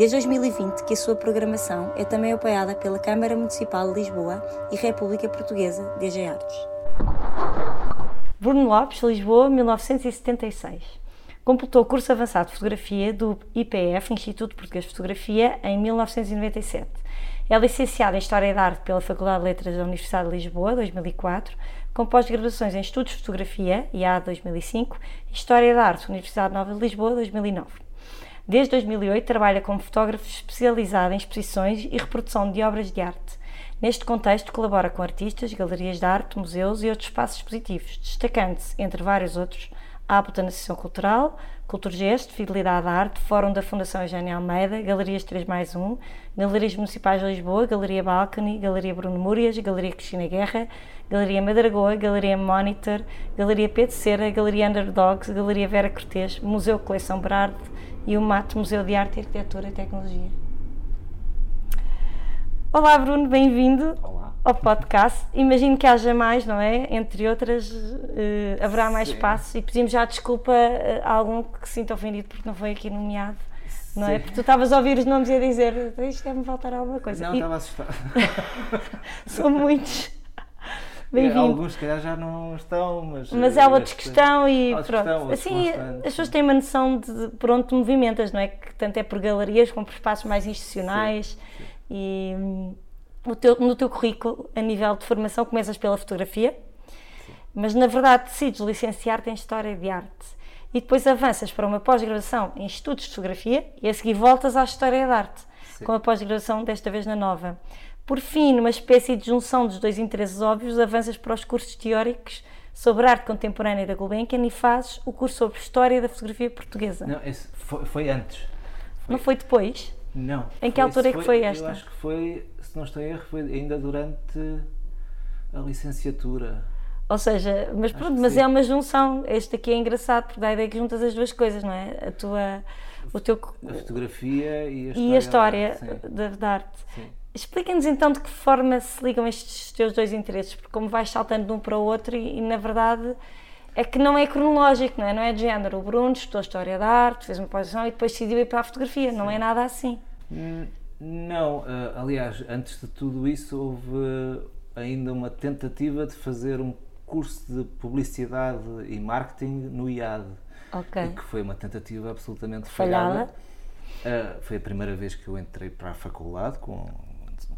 Desde 2020 que a sua programação é também apoiada pela Câmara Municipal de Lisboa e República Portuguesa DG Artes. Bruno Lopes, Lisboa, 1976. Completou o curso avançado de fotografia do IPF, Instituto Português de Fotografia, em 1997. É licenciado em História da Arte pela Faculdade de Letras da Universidade de Lisboa, 2004, com pós-graduações em Estudos de Fotografia, IA 2005, e História da Arte, Universidade Nova de Lisboa, 2009. Desde 2008 trabalha como fotógrafo especializado em exposições e reprodução de obras de arte. Neste contexto, colabora com artistas, galerias de arte, museus e outros espaços expositivos, destacando-se, entre vários outros, a Appleton Associação Cultural, Culturgesto, Fidelidade à Arte, Fórum da Fundação Eugênia Almeida, Galerias 3 mais 1, Galerias Municipais de Lisboa, Galeria Balcony, Galeria Bruno Múrias, Galeria Cristina Guerra, Galeria Madragoa, Galeria Monitor, Galeria Pedro Cera, Galeria Underdogs, Galeria Vera Cortês, Museu Coleção Berardo, e o MAT Museu de Arte, Arquitetura e Tecnologia. Olá Bruno, bem-vindo ao podcast. Imagino que haja mais, não é? Entre outras, uh, haverá mais Sim. espaços e pedimos já desculpa a algum que se sinta ofendido porque não foi aqui nomeado. Não é? Porque tu estavas a ouvir os nomes e a dizer isto deve-me faltar alguma coisa. Não, estava assustado. São muitos. Bem-vindo. Alguns, se calhar, já não estão, mas. Mas há outra questão e pronto. Questão, assim, as pessoas têm uma noção de por onde te movimentas, não é? Que tanto é por galerias como por espaços mais institucionais. Sim, sim. E hum, o teu, no teu currículo, a nível de formação, começas pela fotografia, sim. mas na verdade decides licenciar-te em História de Arte. E depois avanças para uma pós-graduação em Estudos de Fotografia e a seguir voltas à História de Arte, com a pós-graduação desta vez na Nova. Por fim, numa espécie de junção dos dois interesses óbvios, avanças para os cursos teóricos sobre arte contemporânea da Gulbenkian e fazes o curso sobre História da Fotografia Portuguesa. Não, esse foi, foi antes. Foi. Não foi depois? Não. Em que altura é que foi esta? Eu acho que foi, se não estou em erro, foi ainda durante a licenciatura. Ou seja, mas pronto, mas sim. é uma junção. Este aqui é engraçado, porque dá a ideia que juntas as duas coisas, não é? A tua. O teu, a fotografia e a história, e a história da, da arte. Sim. Explica-nos então de que forma se ligam estes teus dois interesses, porque como vais saltando de um para o outro e, e na verdade é que não é cronológico, não é? Não é de género. O Bruno estudou História da Arte, fez uma posição e depois decidiu ir para a fotografia. Sim. Não é nada assim. Não, uh, aliás, antes de tudo isso houve ainda uma tentativa de fazer um curso de publicidade e marketing no IAD. Ok. Que foi uma tentativa absolutamente falhada. falhada. Uh, foi a primeira vez que eu entrei para a faculdade com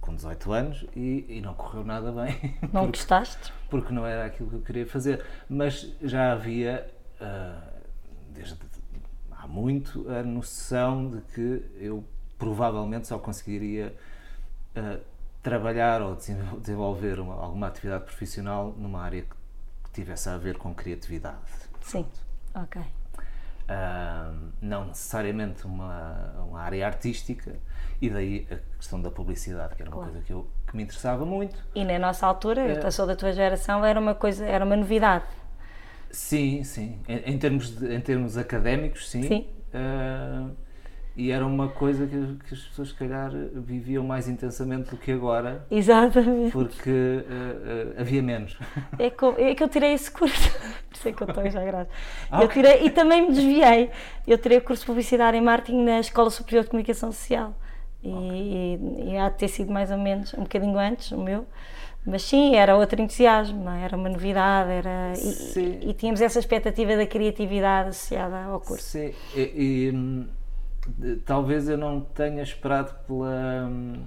com 18 anos e, e, não correu nada bem. Não porque, gostaste? Porque não era aquilo que eu queria fazer. Mas já havia, uh, desde há muito, a noção de que eu provavelmente só conseguiria uh, trabalhar ou desenvolver uma, alguma atividade profissional numa área que, tivesse a ver com criatividade. Sim, ok. Uh, não necessariamente uma, uma área artística, e daí a questão da publicidade, que era uma claro. coisa que, eu, que me interessava muito. E na nossa altura, eu sou da tua geração, era uma coisa, era uma novidade. Sim, sim. Em, em termos, de, em termos académicos, sim. Sim. Uh, e era uma coisa que, que, as pessoas, se calhar, viviam mais intensamente do que agora. Exatamente. Porque uh, uh, havia menos. É que, eu, é que eu tirei esse curso. Por isso é que eu estou já grave. Ah, eu tirei, e também me desviei. Eu tirei o curso de Publicidade e Marketing na Escola Superior de Comunicação Social. E, okay. e, há de ter sido mais ou menos um bocadinho antes o meu. Mas sim, era outro entusiasmo, não? É? era uma novidade, era, e, e, tínhamos essa expectativa da criatividade associada ao curso. Sim, e, e hum, talvez eu não tenha esperado pela, hum,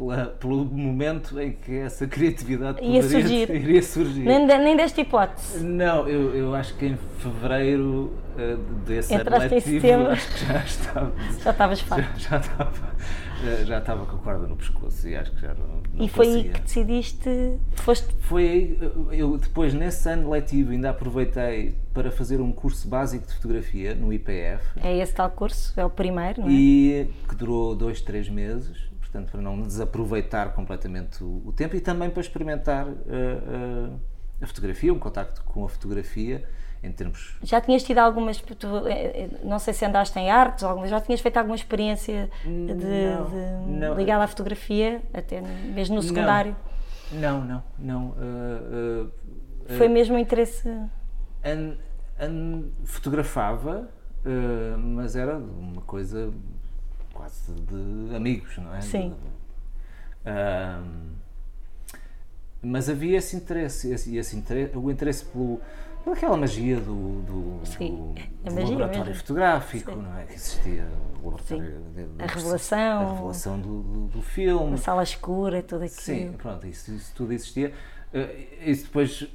pela, pelo momento em que essa criatividade ia surgir. iria surgir. Nem, nem desta hipótese. Não, eu, eu acho que em fevereiro uh, desse Entraste ano letivo, acho que já estava. Já estavas farto. Já, já estava. Já, já estava com a corda no pescoço e acho que já não, não E foi aí que decidiste. Foste... Foi aí, eu depois nesse ano letivo ainda aproveitei para fazer um curso básico de fotografia no IPF. É esse tal curso, é o primeiro, não é? E que durou dois, três meses portanto, para não desaproveitar completamente o, o tempo e também para experimentar uh, uh, a fotografia, um contacto com a fotografia em termos. Já tinhas tido algumas, tu, não sei se andaste em artes, algumas, já tinhas feito alguma experiência de, não, de ligada à fotografia, até mesmo no secundário? Não, não, não. Uh, Foi mesmo um interesse. An, an, fotografava, mas era uma coisa quase de amigos, não é? Sim. mas havia esse interesse, esse, esse interesse, o interesse pelo, pelaquela magia do, do, Sim, do, do laboratório mesmo. fotográfico, Sim. não é? Que existia o laboratório de, de, a revelação, a revelação do, do, do, filme, a sala escura, tudo aquilo. Sim, pronto, isso, isso tudo existia. Uh, isso depois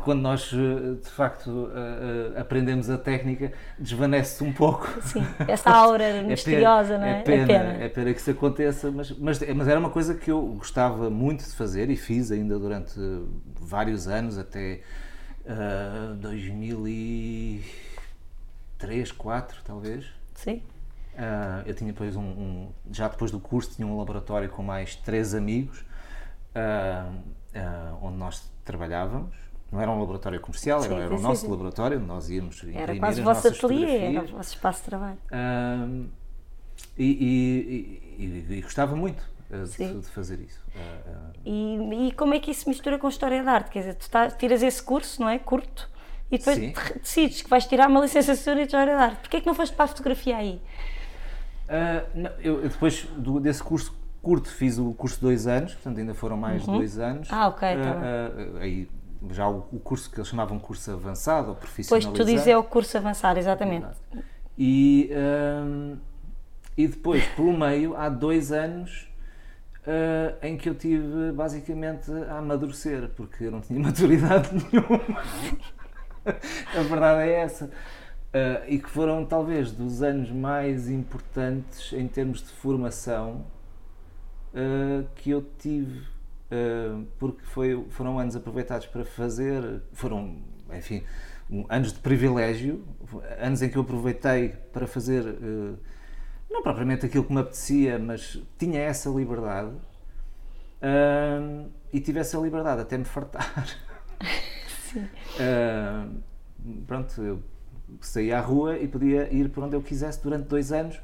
quando nós eh, de facto eh, aprendemos a técnica, desvanece-se um pouco. Sim, essa aura é misteriosa, não é? É pena, é pena, é pena que isso aconteça, mas, mas, mas, era uma coisa que eu gostava muito de fazer e fiz ainda durante vários anos, até uh, 2003, 2004 talvez. Sim. Uh, eu tinha depois um, um, já depois do curso tinha um laboratório com mais três amigos uh, onde nós trabalhávamos não era um laboratório comercial, sim, era, era sim, o nosso sim. laboratório, nós íamos Era quase o vosso ateliê, era o vosso espaço de trabalho. Um, e, e, e, e, gostava muito uh, de, de, fazer isso. Uh, uh, e, como é que isso mistura com história da arte? Quer dizer, tu tá, tiras esse curso, não é? Curto, e depois decides que vais tirar uma licenciatura de história da arte. Porquê é que não foste para a fotografia aí? Não, eu, depois do, desse curso curto fiz o curso de dois anos, portanto ainda foram mais uhum. dois anos. Ah, ok, tá aí já o, o, curso que eles chamavam curso avançado ou profissionalizante. Pois tu dizes é o curso avançado, exatamente. E, um, e depois, pelo meio, há dois anos uh, em que eu tive basicamente a amadurecer, porque eu não tinha maturidade nenhuma. a verdade é essa. Uh, e que foram talvez dos anos mais importantes em termos de formação uh, que eu tive porque foi, foram anos aproveitados para fazer, foram, enfim, anos de privilégio, anos em que eu aproveitei para fazer, uh, não propriamente aquilo que me apetecia, mas tinha essa liberdade uh, e tive essa liberdade até me fartar. Sim. pronto, eu saía à rua e podia ir por onde eu quisesse durante dois anos,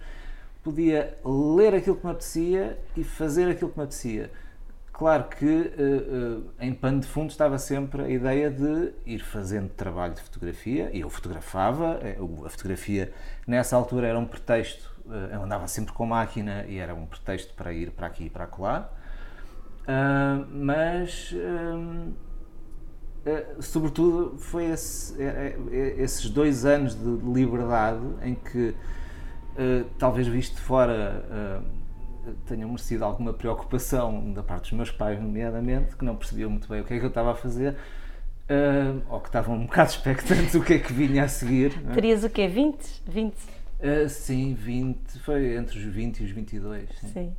podia ler aquilo que me apetecia e fazer aquilo que me apetecia Claro que uh, uh, em pano de fundo estava sempre a ideia de ir fazendo trabalho de fotografia, e eu fotografava, eh, a fotografia nessa altura era um pretexto, uh, eu andava sempre com máquina e era um pretexto para ir para aqui e para lá, mas sobretudo foi esse, esses dois anos de liberdade em que talvez visto fora tenham merecido alguma preocupação da parte dos meus pais, nomeadamente, que não percebiam muito bem o que é que eu estava a fazer. Uh, ou que estavam um bocado expectantes o que é que vinha a seguir. É? Terias o quê? 20? 20? Uh, sim, 20, foi entre os 20 e os 22. Sim. sim.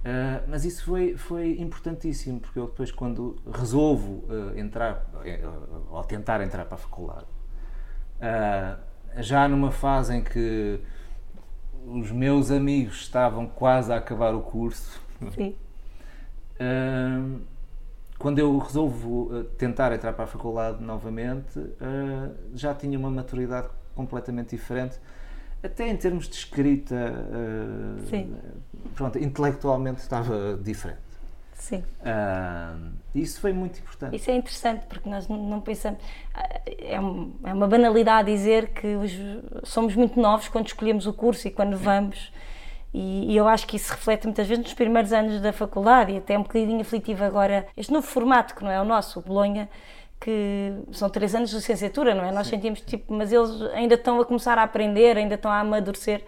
Uh, mas isso foi, foi importantíssimo, porque eu depois, quando resolvo entrar, ou tentar entrar para a faculdade, já numa fase em que os meus amigos estavam quase a acabar o curso. Sim. Uh, quando eu resolvo uh, tentar entrar para a faculdade novamente, uh, já tinha uma maturidade completamente diferente, até em termos de escrita, Sim. pronto, intelectualmente estava diferente. Sim. Uh, isso foi muito importante. Isso é interessante porque nós não pensamos. É, é uma banalidade dizer que os, somos muito novos quando escolhemos o curso e quando vamos. E, e, eu acho que isso reflete muitas vezes nos primeiros anos da faculdade e até um bocadinho aflitivo agora. Este novo formato, que não é o nosso, o Bolonha, que são três anos de licenciatura, não é? Nós sentimos tipo, mas eles ainda estão a começar a aprender, ainda estão a amadurecer.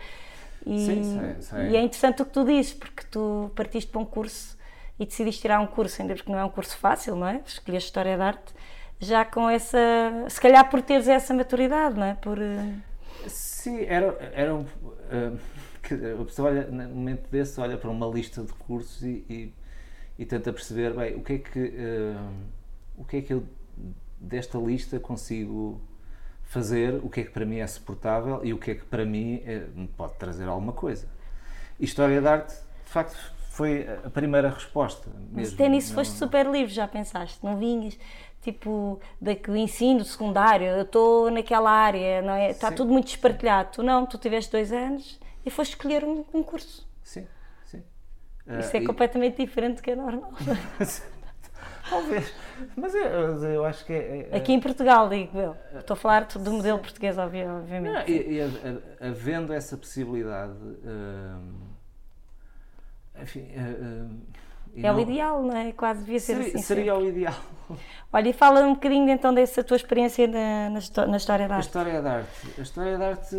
E, sim, sim, sim. e é interessante o que tu dizes, porque tu partiste para um curso e decidiste tirar um curso, ainda porque não é um curso fácil, não é? Escolheste História da Arte, já com essa. Se calhar por teres essa maturidade, não é? Por, eh, Sim, era, era um. Uh, a pessoa olha, no momento desse, olha para uma lista de cursos e, e, e tenta perceber, bem, o que é que. Uh, o que é que eu desta lista consigo fazer, o que é que para mim é suportável e o que é que para mim é, pode trazer alguma coisa. História da arte, de facto, foi a primeira resposta. Mas mesmo. até nisso Não- foste super livre, já pensaste? Não vinhas, tipo, do ensino secundário, eu estou naquela área, não é? Está Sim. tudo muito espartilhado. Tu não, tu tiveste dois anos e foste escolher um, um curso. Sim, sim. Isso Ah, é e- completamente diferente do que é normal. Talvez. Mas eu, eu acho que é. é- Aqui em Portugal, digo eu. Estou a falar do modelo português, obvi- Não, obviamente. e, e havendo essa possibilidade. hum, enfim. hum, e É o não- ideal, não é? Quase devia ser Seria, assim. seria sempre. o ideal. Olha, e fala um bocadinho então dessa tua experiência na, na, histó- na história da A arte. história da arte. A história da arte,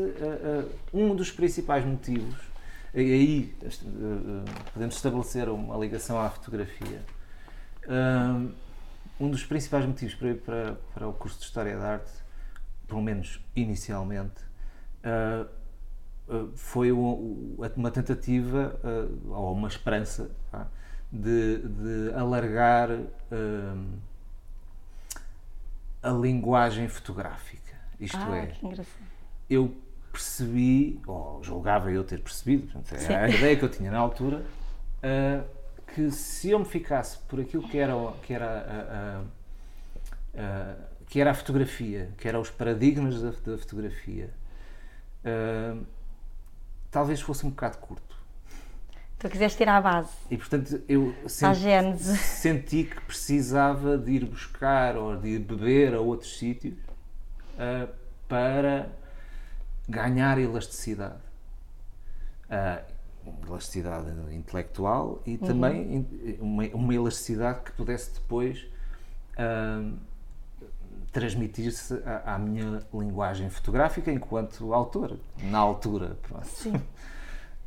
um dos principais motivos, e aí uh, podemos estabelecer uma ligação à fotografia. Um, dos principais motivos para ir para, para o curso de História da Arte, pelo menos inicialmente, foi o- o- uma tentativa, uh, ou uma esperança, vá, de, de alargar um, a linguagem fotográfica. Isto ah, é, eu percebi, ou julgava eu ter percebido, era a ideia que eu tinha na altura, que se eu me ficasse por aquilo que era, que era, a, a- a- que era a fotografia, que eram os paradigmas da, da fotografia, talvez fosse um bocado curto. Tu quiseste ir à base, E portanto eu senti, senti que precisava de ir buscar ou de ir beber a outros sítios ah, para ganhar elasticidade. Ah, elasticidade intelectual e também in- uma, uma elasticidade que pudesse depois ah, transmitir-se à, à minha linguagem fotográfica enquanto autor, na altura. Pronto. Sim.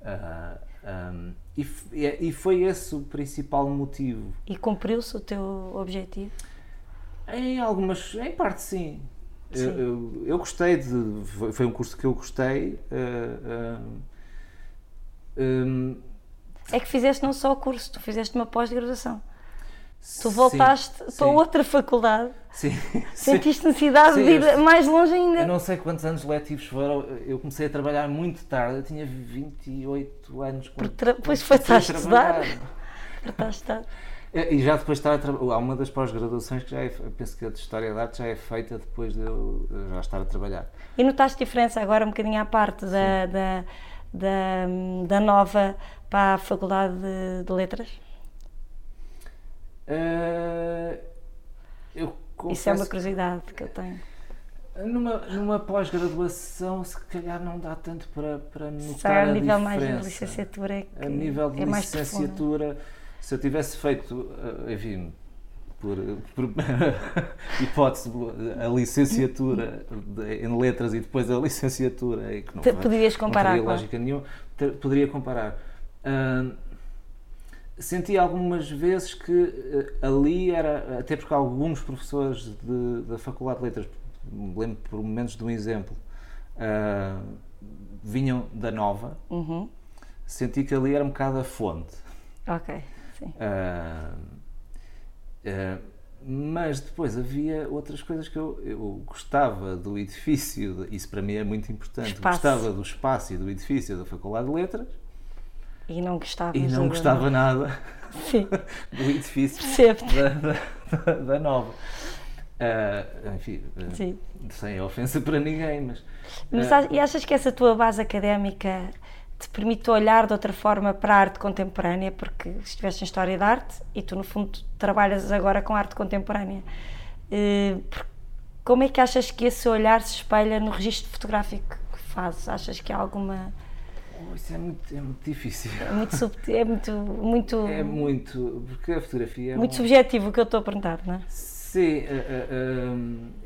Ah, ahm, e, e foi esse o principal motivo. E cumpriu-se o teu objetivo? Em algumas, em parte sim. Eu, Sim. eu, eu gostei de. Foi, um curso que eu gostei. ah, ahm, ahm, É que fizeste não só o curso, tu fizeste uma pós-graduação. Tu sim, voltaste sim, para outra faculdade, Sim, sim. sentiste necessidade Sim, de ir eu- mais longe ainda. Eu não sei quantos anos letivos foram. Eu comecei a trabalhar muito tarde. Eu tinha 28 anos. quando- tra- quando pois foi. Estás a estudar. É, E já depois estava a trabalhar. Há uma das pós-graduações que já é, penso que a de História da Arte já é feita depois de eu já estar a trabalhar. E notaste diferença agora um bocadinho à parte da, da, da, da nova para a Faculdade de, de Letras? Eu Isso é uma curiosidade que eu tenho. numa, numa pós-graduação se calhar não dá tanto para, para notar Só a a nível mais de licenciatura é que A nível de é licenciatura, se eu tivesse feito, eh, enfim, por, por hipótese, a licenciatura em letras e depois a licenciatura, e que não, poderias não comparar, teria claro. lógica nenhuma, te- poderia comparar. Ahn, senti algumas vezes que eh, ali era, até porque alguns professores de- da Faculdade de Letras, me lembro por momentos de um exemplo, ah, vinham da Nova, Uhum. senti que ali era um bocado a fonte. Ok, sim. Ah, ah, mas depois havia outras coisas que eu, eu gostava do edifício, isso para mim é muito importante. Espaço. Gostava do espaço e do edifício da Faculdade de Letras E não gostavas e não gostava nada Sim, do edifício da, da, da Nova. Ah, enfim, ah, Sim. sem ofensa para ninguém, mas. Mas ach- e achas que essa tua base académica te permite olhar de outra forma para a arte contemporânea? Porque estiveste em História da Arte e tu, no fundo, trabalhas agora com arte contemporânea. Por- Como é que achas que esse olhar se espelha no registro fotográfico que fazes? Achas que há alguma. Oh, isso é muito, é muito difícil. É muito, subtil, é muito, muito, É muito. Porque a fotografia é muito um- subjetivo o que eu estou a perguntar, não é? Sim, eh, eh,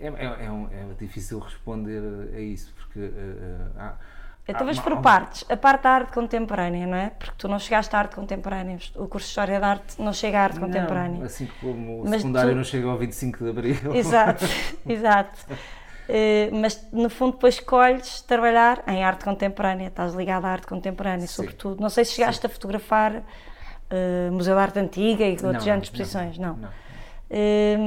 eh, é, é, é, um- é difícil responder a isso, porque. há- Então vamos por partes. A parte da arte contemporânea, não é? Porque tu não chegaste à arte contemporânea. O curso de História da Arte não chega à arte Não, contemporânea. assim como o Mas secundário tu- não chega ao 25 de Abril. Exato, exato. Eh, mas no fundo depois escolhes trabalhar em arte contemporânea, estás ligado à arte contemporânea, Sim. sobretudo. Não sei se chegaste a fotografar eh, Museu de Arte Antiga e outros Não, géneros de não, exposições, não. não. Eh,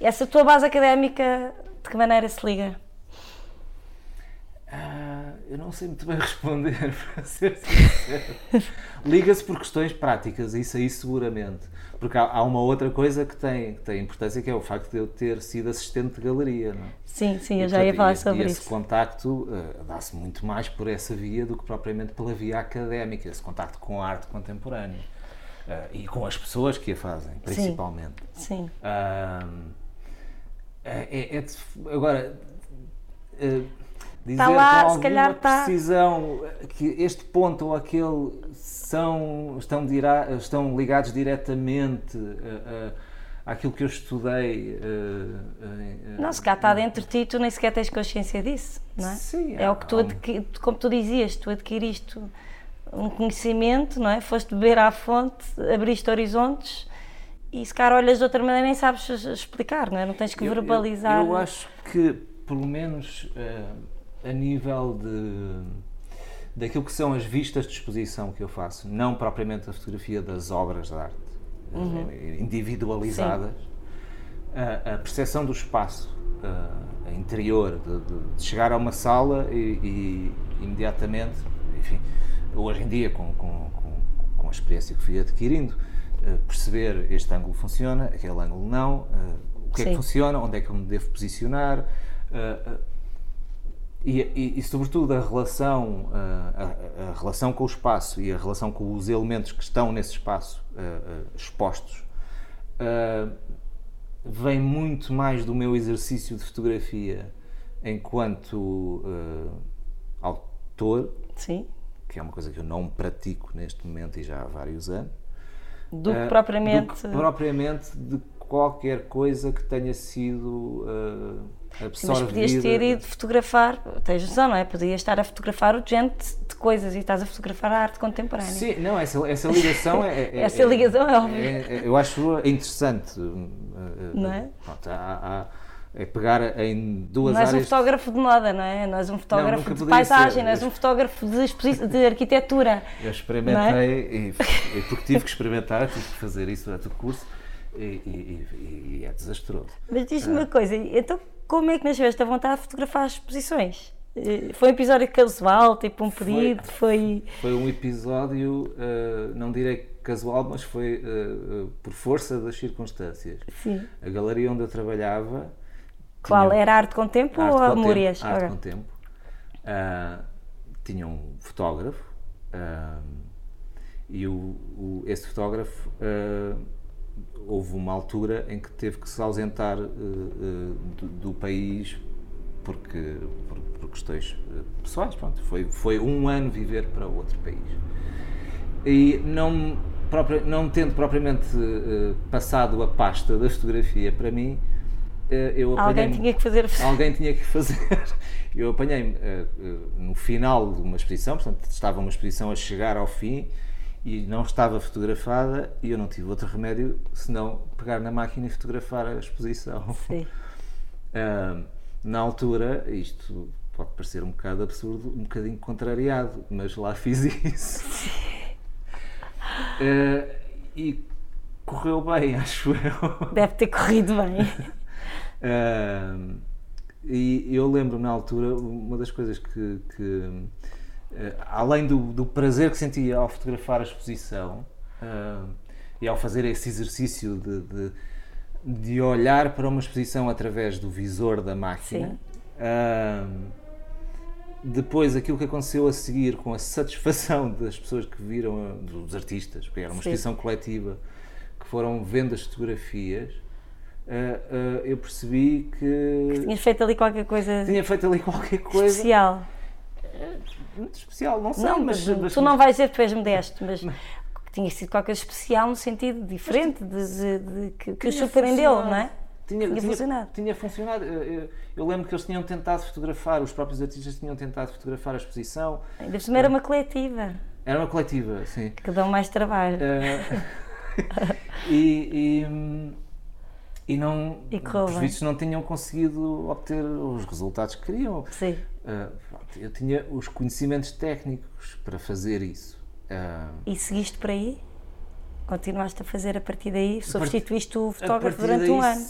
essa tua base académica, de que maneira se liga? Ah, Eu não sei muito bem responder, para ser sincero. Liga-se por questões práticas, isso aí seguramente. Porque há, há, uma outra coisa que tem, que tem importância, que é o facto de eu ter sido assistente de galeria. Não é? Sim, sim, eu e, já ia falar sobre e isso. esse contacto uh, dá-se muito mais por essa via do que propriamente pela via académica, esse contacto com a arte contemporânea. Uh, e com as pessoas que a fazem, principalmente. Sim. sim. Uh, é, é, agora, dizer tá lá, com alguma tá. precisão tá... que este ponto ou aquele são, estão, dira, estão ligados diretamente a, a, àquilo que eu estudei. A, não, se cá está dentro de ti, tu nem sequer tens consciência disso, não é? Sim. É o que tu, adqui, como tu dizias, tu adquiriste um conhecimento, não é? Foste beber à fonte, abriste horizontes e se calhar olhas de outra maneira nem sabes explicar, não é? Não tens que eu, verbalizar. Eu, eu, acho que, pelo menos uh, a nível de daquilo que são as vistas de exposição que eu faço, não propriamente a fotografia das obras de arte uhum. Eh, individualizadas, a, a, percepção do espaço uh, interior, de, de, chegar a uma sala e, e imediatamente, enfim, hoje em dia com, com, com, com a experiência que fui adquirindo, uh, perceber este ângulo funciona, aquele ângulo não, uh, o que Sim. é que funciona, onde é que eu me devo posicionar e, e, e, sobretudo a relação, a, a, relação com o espaço e a relação com os elementos que estão nesse espaço uh, uh, expostos uh, vem muito mais do meu exercício de fotografia enquanto autor, Sim. que é uma coisa que eu não pratico neste momento e já há vários anos, do que propriamente, do que propriamente de qualquer coisa que tenha sido mas podias ter ido fotografar, tens razão, não é? Podias estar a fotografar o gente de coisas e estás a fotografar a arte contemporânea. Sim, não, essa, essa ligação é, é Essa ligação é, óbvia. É, eu acho interessante. Não é? Pronto, há, há, é pegar em duas não és áreas... um fotógrafo de moda, não é? Não és um fotógrafo não, de paisagem, ser. não és um fotógrafo de, de arquitetura. Eu experimentei, é? e, porque tive que experimentar, tive que fazer isso durante o curso, e, e, e é desastroso. Mas diz-me uma coisa, então como é que nasceu esta vontade de fotografar as exposições? Eh, foi um episódio casual, tipo um pedido? Foi, foi... foi um episódio, uh, não direi casual, mas foi uh, uh, por força das circunstâncias. Sim. A galeria onde eu trabalhava. Qual? Tinha... Era Arte com Tempo arte ou Amúrias? Arte okay. com Tempo. tinha um fotógrafo e o, o, esse fotógrafo houve uma altura em que teve que se ausentar uh, uh, do, do, país porque por, por questões pessoais, pronto, foi foi um ano viver para outro país. E não não tendo propriamente passado a pasta da fotografia para mim eu alguém tinha que fazer alguém tinha que fazer. Eu apanhei no final de uma exposição portanto estava uma exposição a chegar ao fim e não estava fotografada e eu não tive outro remédio senão pegar na máquina e fotografar a exposição. Sim. Uh, na altura, isto pode parecer um bocado absurdo, um bocadinho contrariado, mas lá fiz isso. Uh, e correu bem, acho eu. Deve ter corrido bem. Uh, e eu lembro na altura, uma das coisas que, que além do, do, prazer que sentia ao fotografar a exposição uh, e ao fazer esse exercício de, de, de, olhar para uma exposição através do visor da máquina, uh, depois aquilo que aconteceu a seguir com a satisfação das pessoas que viram, dos artistas, porque era uma Sim. exposição coletiva, que foram vendo as fotografias. Uh, eu percebi que, que tinhas feito ali qualquer coisa tinha feito ali qualquer coisa especial muito especial, não sei, não, mas, mas, mas, Tu não vais dizer que tu és modesto, mas, mas tinha sido qualquer especial no sentido diferente de, de, de que, que os surpreendeu, não é? Tinha, tinha, funcionado. Tinha funcionado. Eu, eu, lembro que eles tinham tentado fotografar, os próprios artistas tinham tentado fotografar a exposição. Ainda por era uma coletiva. Era uma coletiva, sim. Que dão mais trabalho. Uh, e, e, e, não, e os vistos não tinham conseguido obter os resultados que queriam. Sim. Uh, eu tinha os conhecimentos técnicos para fazer isso. Uh, e seguiste por aí? Continuaste a fazer a partir daí? Substituíste o fotógrafo durante daí, um ano?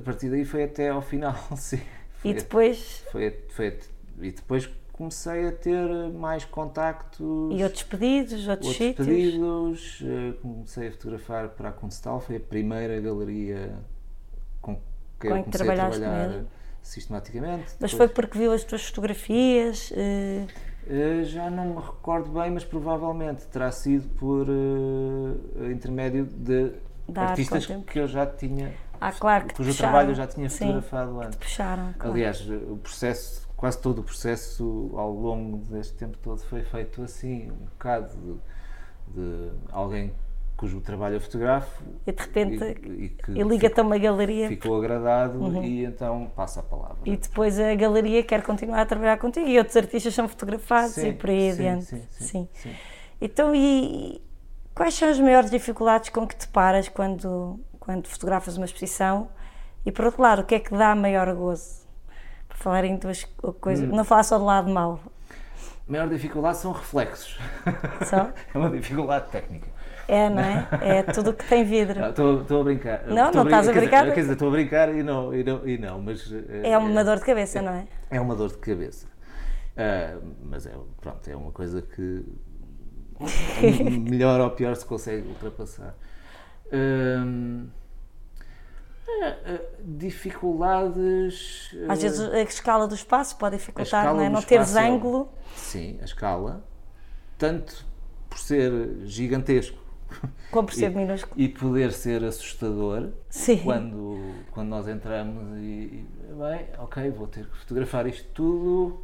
A partir daí foi até ao final, sim. Foi, e depois? Foi, foi, e depois comecei a ter mais contactos. E outros pedidos, outros, outros sítios? pedidos. eh, Comecei a fotografar para a Kunstal, foi a primeira galeria com que Com eu que comecei a trabalhaste trabalhar mesmo. sistematicamente. Mas Depois- foi porque viu as tuas fotografias? eh, Eh, já não me recordo bem, mas provavelmente terá sido por eh, intermédio de Da artistas que eu já tinha, Ah, claro que cujo puxaram. trabalho eu já tinha Sim, fotografado antes. puxaram, claro. Aliás, o processo, quase todo o processo ao longo deste tempo todo foi feito assim, um bocado de, de alguém cujo trabalho eu fotografo E de repente, e, e e liga-te a uma galeria ficou agradado e então passa a palavra. e depois a galeria quer continuar a trabalhar contigo e outros artistas são fotografados Sim, e por aí sim, adiante. sim, sim, Sim. sim. Então, e quais são as maiores dificuldades com que te paras quando, quando fotografas uma exposição? E por outro lado, o que é que dá maior gozo? Falar em duas coisas, Hum. não falar só do lado mau, A maior dificuldade são reflexos. só. é uma dificuldade técnica. É, não é? É tudo que tem vidro. Estou a brincar. Não, Estou não estás a brincar. Quer dizer, estou a brincar e não, e não, e não mas. eh, É uma dor de cabeça, não é? É uma dor de cabeça. Ah, mas é, pronto, é uma coisa que melhor ou pior se consegue ultrapassar. Ah, dificuldades. Às ah, vezes a escala do espaço pode dificultar, não é? Não teres é ângulo. Sim, a escala, tanto por ser gigantesco Como por ser e, minúsculo. e poder ser assustador Sim. quando, quando nós entramos e, e, bem, ok, vou ter que fotografar isto tudo.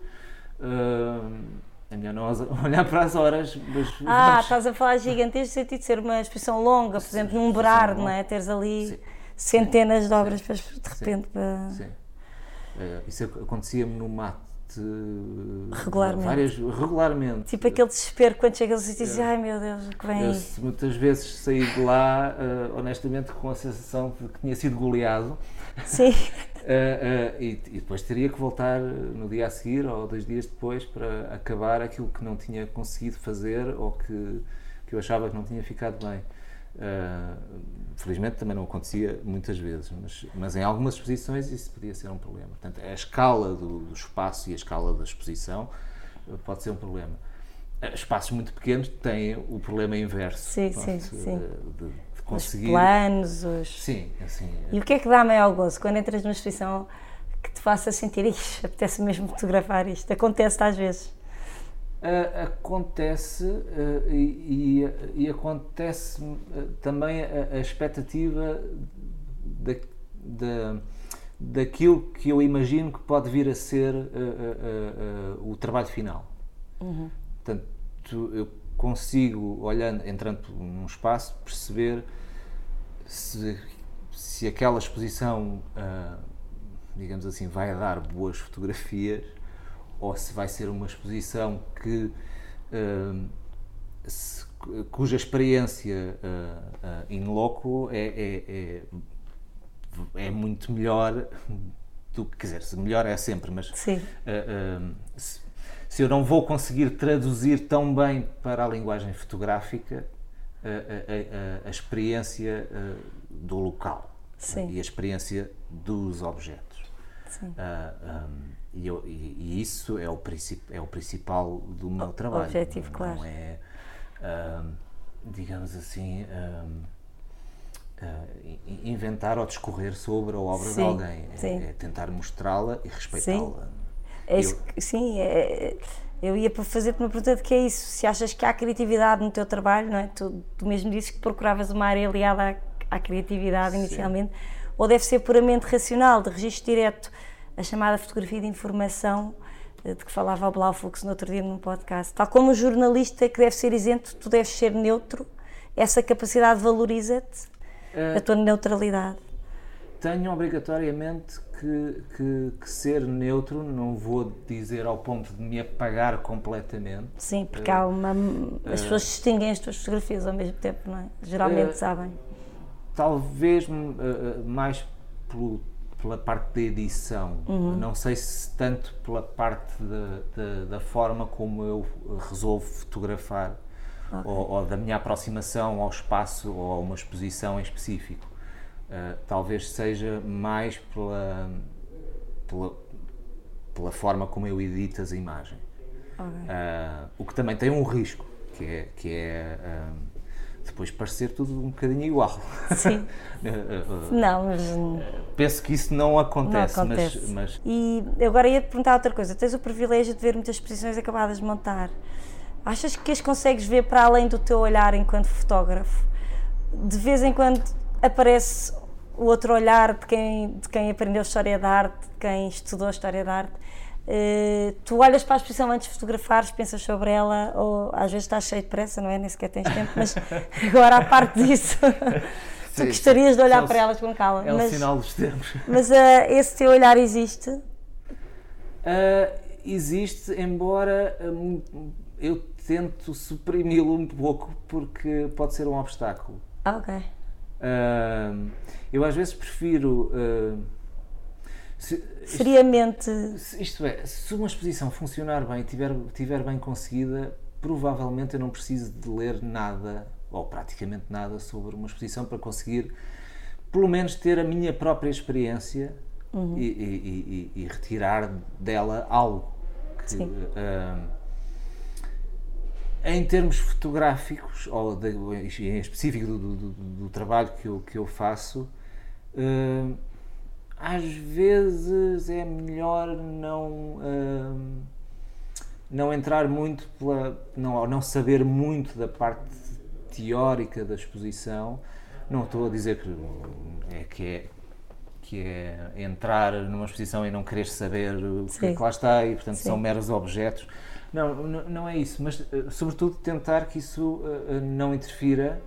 hum, é melhor não olhar para as horas, mas Ah, vamos- estás a falar gigantesco no sentido de ser uma exposição longa, por exemplo, num Berardo, não é? Teres ali Sim. Centenas de obras para, de repente para... Sim. Eh, isso ac- acontecia-me no mate Regularmente. várias, regularmente. Tipo aquele desespero quando chegas e dizes, ai meu Deus, o que vem Eu aí? muitas vezes saí de lá, eh, honestamente, com a sensação de que tinha sido goleado. Sim, Uh, uh, e, e depois teria que voltar no dia a seguir ou dois dias depois para acabar aquilo que não tinha conseguido fazer ou que, que eu achava que não tinha ficado bem. Uh, felizmente também não acontecia muitas vezes, mas, mas em algumas exposições isso podia ser um problema. Portanto, a escala do, do espaço e a escala da exposição uh, pode ser um problema. Uh, Espaços muito pequenos têm o problema inverso. Sim, pronto, sim, sim. De, de os conseguir. planos, os... Sim, assim. E o que é que dá maior gozo quando entras numa exposição que te faça sentir, ixi, apetece mesmo fotografar isto? Acontece às vezes. Ah, acontece ah, e, e- e acontece ah, também a, a expectativa da, da- daquilo que eu imagino que pode vir a ser ah, ah, o trabalho final. Portanto, eu consigo, olhando, entrando num espaço, perceber se, se aquela exposição, digamos assim, vai dar boas fotografias ou se vai ser uma exposição que ah, se- cuja experiência ah, ah, in loco é, é, é, é muito melhor do que, se melhor é sempre, mas Sim. Uh, um, se, se eu não vou conseguir traduzir tão bem para a linguagem fotográfica uh, a, a- a- a experiência uh, do local Sim. e a experiência dos objetos. Sim. Uh, um, e, eu- e- e isso é o, é o principal do meu trabalho. objetivo, não, claro. Não é, um, digamos assim, uh, in- inventar ou discorrer sobre a obra de Sim, alguém. É- sim. É, tentar mostrá-la e respeitá-la. É isso que- sim, é- eu ia fazer-te uma pergunta de que é isso. Se achas que há criatividade no teu trabalho, não é? Tu, tu mesmo dizes que procuravas uma área aliada à, à criatividade inicialmente, ou deve ser puramente racional, de registro direto, a chamada fotografia de informação, eh, de que falava o Blau Fux no outro dia num podcast. Tal como o jornalista que deve ser isento, tu deves ser neutro, essa capacidade valoriza-te, a tua neutralidade. Tenho obrigatoriamente que, que- que ser neutro, não vou dizer ao ponto de me apagar completamente. Sim, porque há uma. As pessoas distinguem as tuas fotografias ao mesmo tempo, não é? Geralmente sabem. Talvez uh, uh, mais pelo- pela parte da edição, Uhum. não sei se tanto pela parte da, da- da forma como eu resolvo fotografar ou, ou da minha aproximação ao espaço ou a uma exposição em específico. Uh, talvez seja mais pela, pela, pela forma como eu edito as imagens. Uh, o que também tem um risco, que é, que é uh, depois parecer tudo um bocadinho igual. Sim. não, mas. Penso que isso não acontece, não acontece. Mas, mas, E agora ia-te perguntar outra coisa. Tens o privilégio de ver muitas exposições acabadas de montar. Achas que as consegues ver para além do teu olhar enquanto fotógrafo? De vez em quando aparece o outro olhar de quem, de quem aprendeu História da Arte, de quem estudou História da Arte. Uh, tu olhas para a exposição antes de fotografares, pensas sobre ela, ou às vezes estás cheio de pressa, não é? Nem sequer tens tempo, mas agora, à parte disso, tu gostarias de olhar é para elas com calma. É mas, o sinal dos tempos. Mas uh, esse teu olhar existe? Uh, existe, embora eu tento suprimi-lo um pouco, porque pode ser um obstáculo. Ah, ok. eu às vezes prefiro se, Friamente. Isto, isto é, se uma exposição funcionar bem e tiver, tiver bem conseguida, provavelmente eu não preciso de ler nada, ou praticamente nada, sobre uma exposição para conseguir, pelo menos, ter a minha própria experiência uhum. e, e, e, e, retirar dela algo. Que, Sim. Uh, em termos fotográficos, ou de, em específico do, do, do, do, trabalho que eu, que eu faço, uh, às vezes é melhor não hum, não entrar muito pela não não saber muito da parte teórica da exposição. Não estou a dizer que é que é que é entrar numa exposição e não querer saber o que, é que lá está e portanto Sim. são meros objetos. Não, não é isso mas eh, sobretudo tentar que isso uh, não interfira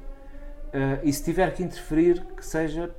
uh, e se tiver que interferir que seja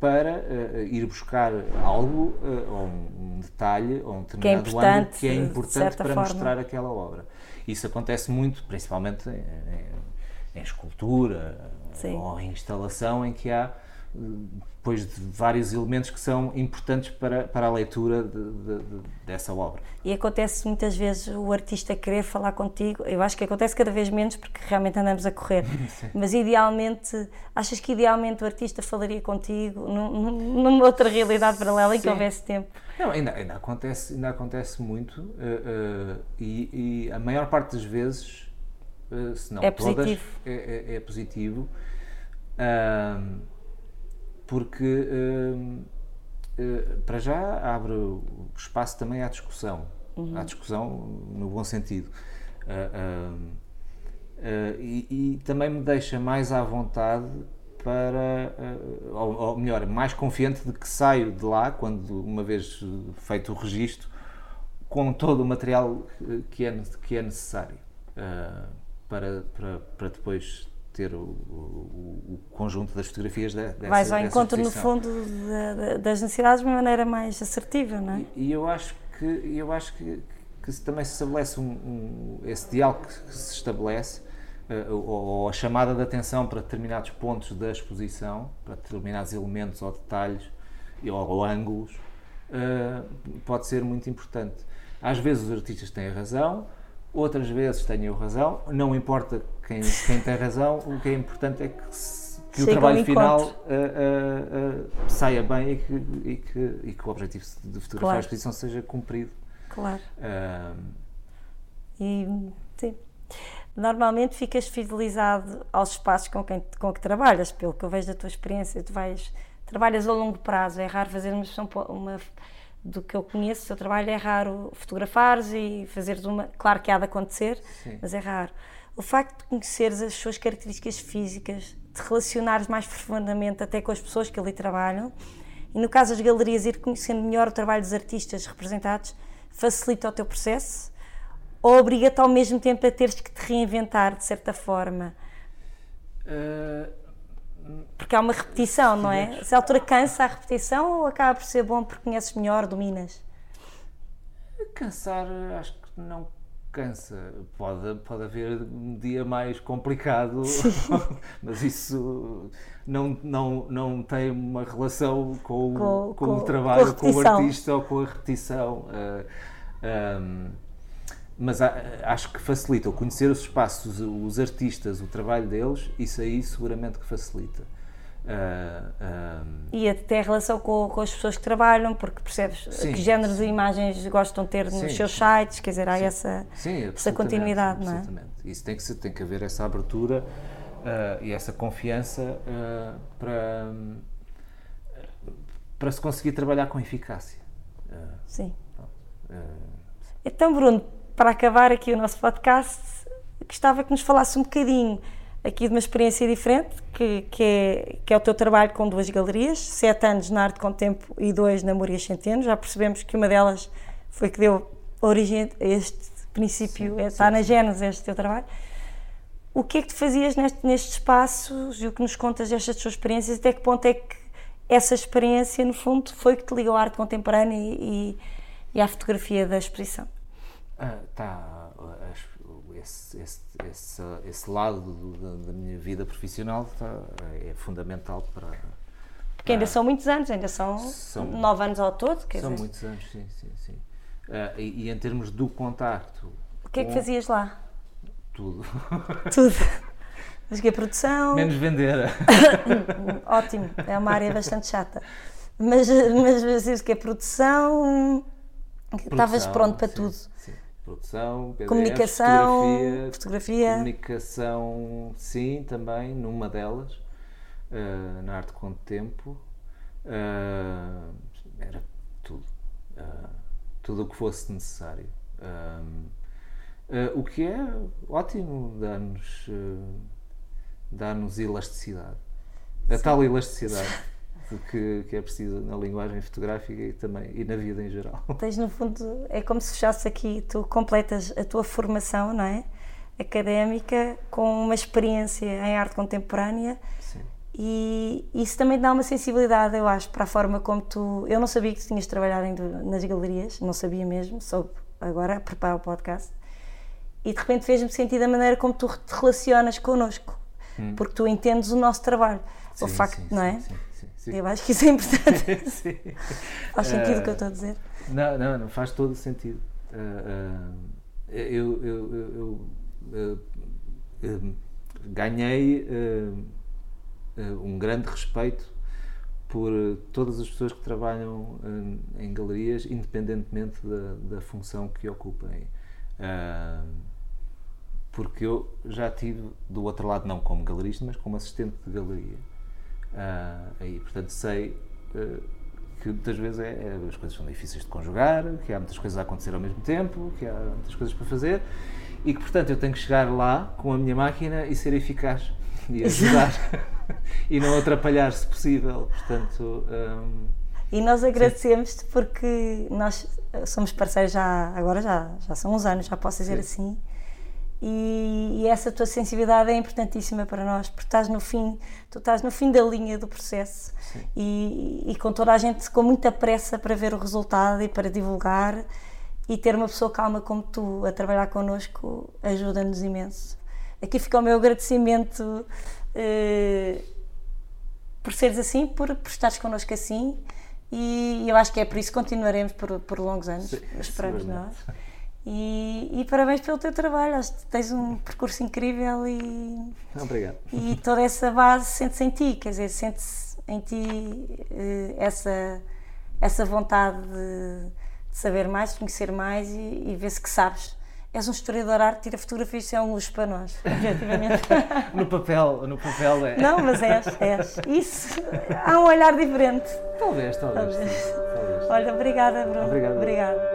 para uh, ir buscar algo, uh, ou um, um, detalhe, ou um determinado que é ângulo que é importante para forma. mostrar aquela obra. Isso acontece muito, principalmente em, em, em escultura Sim. ou em instalação, em que há depois de vários elementos que são importantes para, para a leitura de, de, de, dessa obra. E acontece muitas vezes o artista querer falar contigo, eu acho que acontece cada vez menos porque realmente andamos a correr, mas idealmente, achas que idealmente o artista falaria contigo num, numa outra realidade paralela em que houvesse tempo? Não, ainda, ainda, acontece, ainda acontece muito uh, uh, e, e, a maior parte das vezes, uh, se não é todas, positivo. É, é, é positivo. Porque uh, uh, para já abre espaço também à discussão, uhum. à discussão no bom sentido. Uh, e, e, também me deixa mais à vontade para, ou, ou, melhor, mais confiante de que saio de lá, quando uma vez feito o registro, com todo o material que é, que é necessário para, para, para depois ter o, o, o, conjunto das fotografias dessa Vais ao encontro, no fundo, das necessidades de uma maneira mais assertiva, não é? E, e eu acho que, eu acho que, que também se estabelece um, um, esse diálogo que se estabelece, uh, ou, ou, a chamada de atenção para determinados pontos da exposição, para determinados elementos ou detalhes, ou, ou ângulos, uh, pode ser muito importante. Às vezes os artistas têm razão, outras vezes tenho razão, não importa quem, quem tem razão, o que é importante é que, que o trabalho final uh, uh, uh, saia bem e que, e, que, e que o objetivo de fotografar claro. a exposição seja cumprido. Claro. E, sim. Normalmente ficas fidelizado aos espaços com, quem, com que trabalhas, pelo que eu vejo da tua experiência, tu vais, trabalhas a longo prazo, é raro fazer uma, uma do que eu conheço, o seu trabalho é raro fotografares e fazeres uma. Claro que há de acontecer, Sim. mas é raro. O facto de conheceres as suas características físicas, de relacionares mais profundamente até com as pessoas que ali trabalham, e no caso das galerias, ir conhecendo melhor o trabalho dos artistas representados, facilita o teu processo ou obriga-te ao mesmo tempo a teres que te reinventar de certa forma? Uh porque há uma repetição, não é? Se a altura cansa a repetição ou acaba por ser bom porque conheces melhor, dominas? Cansar, acho que não cansa. Pode, pode haver um dia mais complicado, mas isso não, não, não tem uma relação com, com, com, com o trabalho, com, o artista ou com a repetição. Uh, ah, um, mas acho que facilita. Conhecer os espaços, os artistas, o trabalho deles, isso aí seguramente que facilita. Uh, e até a relação com, com, as pessoas que trabalham, porque percebes sim, que géneros sim. e imagens gostam de ter nos sim, seus sites, quer dizer, há essa, essa continuidade, não é? Isso tem que, tem que haver essa abertura uh, e essa confiança uh, para, para se conseguir trabalhar com eficácia. sim. Então, Bruno, para acabar aqui o nosso podcast, gostava que nos falasse um bocadinho aqui de uma experiência diferente, que, que, é, que é o teu trabalho com duas galerias, sete anos na Arte com Tempo e dois na Moria Centeno. Já percebemos que uma delas foi que deu origem a este princípio, sim, é, está sim, na gênese este teu trabalho. O que é que tu fazias neste, nestes espaços e o que nos contas destas tuas experiências? Até que ponto é que essa experiência, no fundo, foi que te ligou à arte contemporânea e, e à fotografia da exposição? Ah, tá, esse, esse, lado do, da, da, minha vida profissional tá, é fundamental para. Porque ainda são muitos anos, ainda são, são nove anos ao todo. Quer são dizer. muitos anos, sim, sim, sim. Uh, e, e, em termos do contacto. O que é que fazias lá? Tudo. Tudo. Mas que a produção. Menos vender. Ótimo, é uma área bastante chata. Mas, mas, mas que a produção. Estavas pronto para sim. tudo produção, PDF, comunicação, fotografia, fotografia, comunicação, sim, também, numa delas, uh, na arte com tempo, uh, era tudo, uh, tudo o que fosse necessário. o que é ótimo, dá-nos dá-nos elasticidade. A sim. tal elasticidade. Que, que é preciso na linguagem fotográfica e também e na vida em geral. Tens no fundo, é como se fechasse aqui, tu completas a tua formação, não é? Académica com uma experiência em arte contemporânea. Sim. E isso também dá uma sensibilidade, eu acho, para a forma como tu. Eu não sabia que tu tinhas trabalhado nas galerias, não sabia mesmo, soube agora a preparar o podcast. E de repente fez-me sentir da maneira como tu te relacionas connosco, hum. porque tu entendes o nosso trabalho. Sim, o facto, sim, não é? Sim, Sim. Eu acho que isso é importante. Sim. Faz sentido o que eu estou a dizer? Não, não, não faz todo sentido. Uh, uh, eu, eu, eu, eu ganhei um grande respeito por todas as pessoas que trabalham em galerias, independentemente da, da função que ocupem. porque eu já tive do outro lado, não como galerista, mas como assistente de galeria. Uh, aí, portanto, sei uh, que muitas vezes é, é, as coisas são difíceis de conjugar, que há muitas coisas a acontecer ao mesmo tempo, que há muitas coisas para fazer e que, portanto, eu tenho que chegar lá com a minha máquina e ser eficaz e ajudar e não atrapalhar se possível. Portanto. Um, e nós agradecemos-te porque nós somos parceiros já, agora já, já são uns anos, já posso dizer sim. assim e, e, essa tua sensibilidade é importantíssima para nós, porque estás no fim, tu estás no fim da linha do processo. E, e, com toda a gente com muita pressa para ver o resultado e para divulgar. E ter uma pessoa calma como tu a trabalhar connosco ajuda-nos imenso. Aqui fica o meu agradecimento eh, por seres assim, por, por estares connosco assim. E eu acho que é por isso que continuaremos por, por longos anos, Sim, esperamos nós. E, e, parabéns pelo teu trabalho, acho que tens um percurso incrível e. Obrigado. E toda essa base sente-se em ti, quer dizer, sente-se em ti uh, essa, essa vontade de, de, saber mais, de conhecer mais e, e ver-se que sabes. És um historiador arte, tira fotografias, isso é um luxo para nós, objetivamente. no papel, no papel é. Não, mas és, és. Isso, há um olhar diferente. Talvez, talvez. talvez. talvez. Olha, obrigada, Bruno. Obrigado. Obrigada.